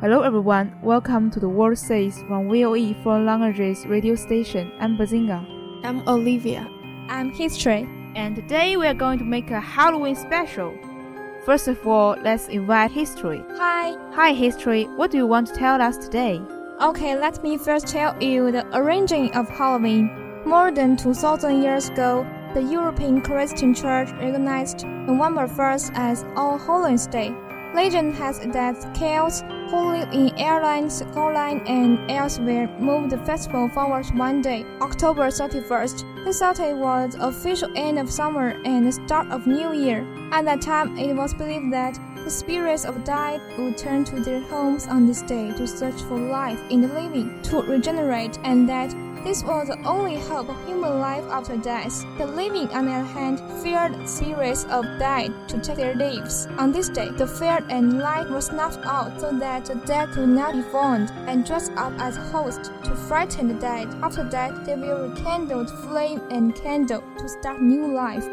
Hello everyone, welcome to the World Says from VOE Foreign Languages radio station. I'm Bazinga. I'm Olivia. I'm History. And today we are going to make a Halloween special. First of all, let's invite History. Hi. Hi History, what do you want to tell us today? Okay, let me first tell you the origin of Halloween. More than 2000 years ago, the European Christian Church recognized November 1st as All Hallows Day. Legend has it that Celts who live in Ireland, Scotland, and elsewhere moved the festival forward one day, October 31st. They thought it was the official end of summer and the start of New Year. At that time, it was believed that the spirits of dead would turn to their homes on this day to search for life in the living, to regenerate, and that this was the only hope of human life after death. The living, on the other hand, feared spirits of dead to take their lives. On this day, the fire and light were snuffed out so that the dead could not be found, and dressed up as hosts to frighten the dead. After that, they will rekindle flame and candle to start new life.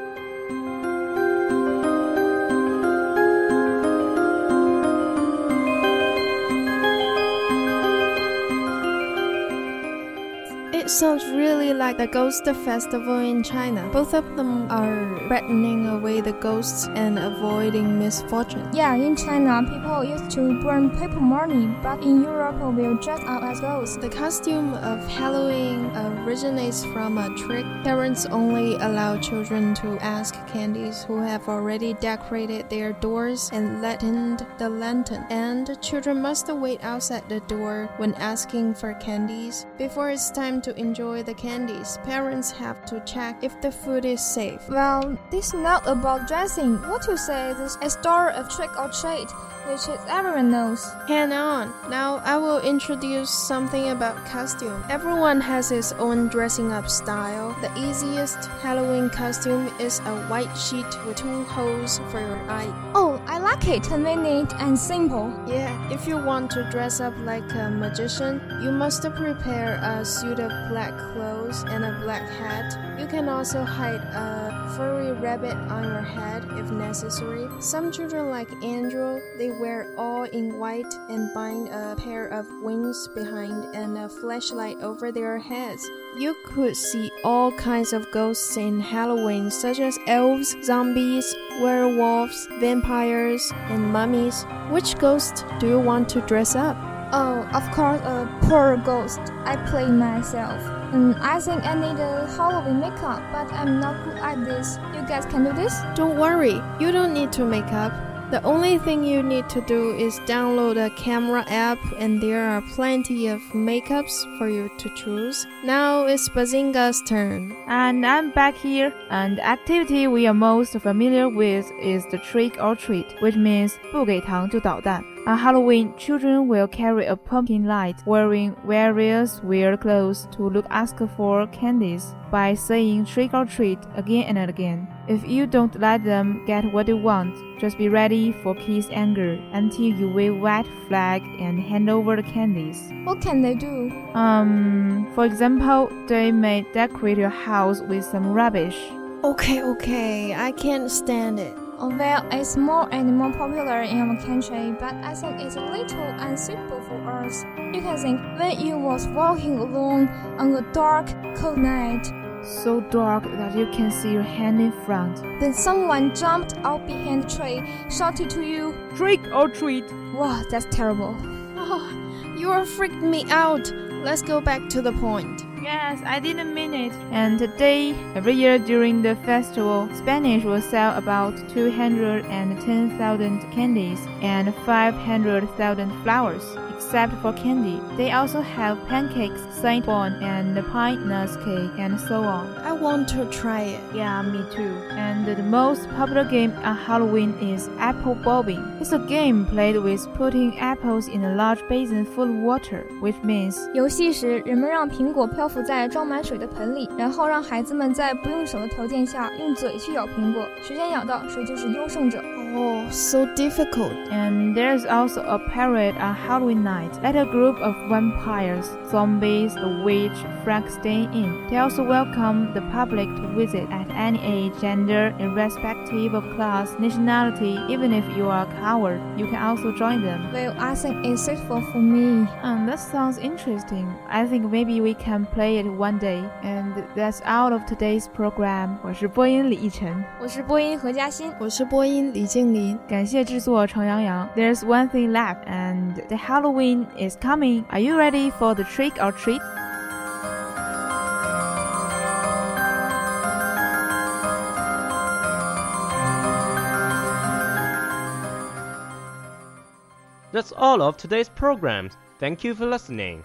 It sounds really like the Ghost Festival in China. Both of them are threatening away the ghosts and avoiding misfortune. Yeah, in China, people used to burn paper money, but in Europe, we'll dress up as ghosts. The costume of Halloween originates from a trick. Parents only allow children to ask candies who have already decorated their doors and lightened the lantern. And children must wait outside the door when asking for candies. Before it's time to enjoy the candies, parents have to check if the food is safe. Well, this is not about dressing. What you say is a story of trick or treat, which is everyone knows. Hang on. Now I will introduce something about costume. Everyone has his own dressing up style. The easiest Halloween costume is a white sheet with two holes for your eye. Oh, I like it. Convenient and simple. Yeah, if you want to dress up like a magician, you must prepare a suit of black clothes and a black hat. You can also hide a furry rabbit on your head if necessary. Some children like Andrew, they wear all in white and bind a pair of wings behind and a flashlight over their heads. You could see all kinds of ghosts in Halloween, such as elves, zombies, werewolves, vampires, and mummies. Which ghost do you want to dress up? Oh, of course, a poor ghost. I play myself. And I think I need a Halloween makeup, but I'm not good at this. You guys can do this? Don't worry, you don't need to make up. The only thing you need to do is download a camera app, and there are plenty of makeups for you to choose. Now it's Bazinga's turn. And I'm back here, and the activity we are most familiar with is the trick or treat, which means 不给糖就捣蛋. On Halloween, children will carry a pumpkin light, wearing various weird clothes to look ask for candies by saying trick or treat again and again. If you don't let them get what they want, just be ready for kids' anger until you wave white flag and hand over the candies. What can they do? Um, for example, they may decorate your house with some rubbish. Okay, okay, I can't stand it. Oh, well, it's more and more popular in our country, but I think it's a little unsuitable for us. You can think when you was walking alone on a dark, cold night, So dark that you can see your hand in front. then someone jumped out behind the tree, shouted to you, Trick or treat! Wow, that's terrible. Oh, you are freaked me out. Let's go back to the point. Yes, I didn't mean it. And today, every year during the festival, Spanish will sell about 210,000 candies and 500,000 flowers Except for candy, they also have pancakes, Saint Bon, and pine nuts cake, and so on. I want to try it. Yeah, me too. And the most popular game on Halloween is apple bobbing. It's a game played with putting apples in a large basin full of water, which means 游戏时，人们让苹果漂浮在装满水的盆里，然后让孩子们在不用手的条件下用嘴去咬苹果，谁先咬到谁就是优胜者。 Oh, so difficult. And there's also a parade on Halloween night. Let a group of vampires, zombies, a witch, Frankenstein in. They also welcome the public to visit at any age, gender, irrespective of class, nationality. Even if you are a coward, you can also join them. Well, I think it's suitable for me. Um, that sounds interesting. I think maybe we can play it one day. And that's out of today's program. 我是播音李奕晨。我是播音何嘉欣，我是播音李静 林。感谢制作程洋洋。There's one thing left, and the Halloween is coming. Are you ready for the trick or treat? That's all of today's programs. Thank you for listening.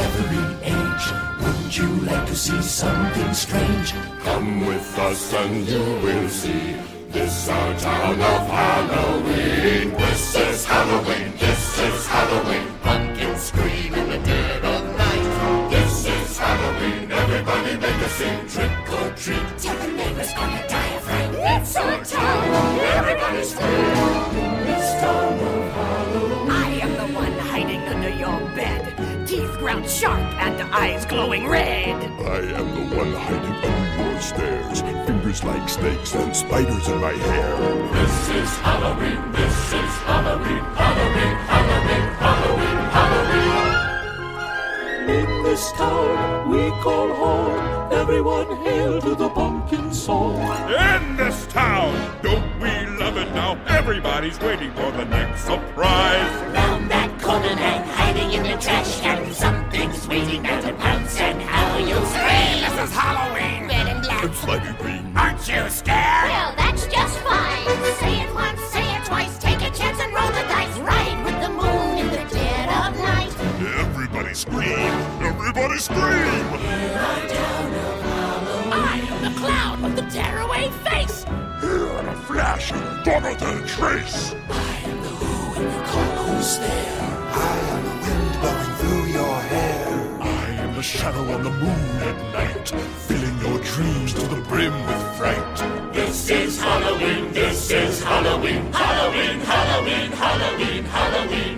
Wouldn't you like to see something strange? Come with us and you will see. This our town of Halloween. This is Halloween. This is Halloween. Pumpkins scream in the dead of night. This is Halloween. Everybody make a scene. Trick or treat. Tell the neighbors on the diaphragm. It's our town. Everybody scream. This town Teeth sharp and eyes glowing red. I am the one hiding under your stairs. Fingers like snakes and spiders in my hair. This is Halloween. This is Halloween. Halloween. Halloween. Halloween. Halloween. In this town we call home. Everyone hail to the pumpkin song. In this town, don't we love it now? Everybody's waiting for the next surprise. Round that corner and hiding in the trash can. Something's waiting there to pounce and how you'll scream. This is Halloween. Red and black. And slimy green. Aren't you scared? Well, that's just fine. Say it once, say it twice. Take a chance and roll the dice. Ride with the moon in the dead of night. Everybody scream. Everybody scream. In our town of Halloween. I am the clown with the tearaway face. Here in a flash, Donald Trace. I am the who and you call who's there. on the moon at night, filling your dreams to the brim with fright. This is Halloween, this is Halloween, Halloween, Halloween, Halloween, Halloween. Halloween.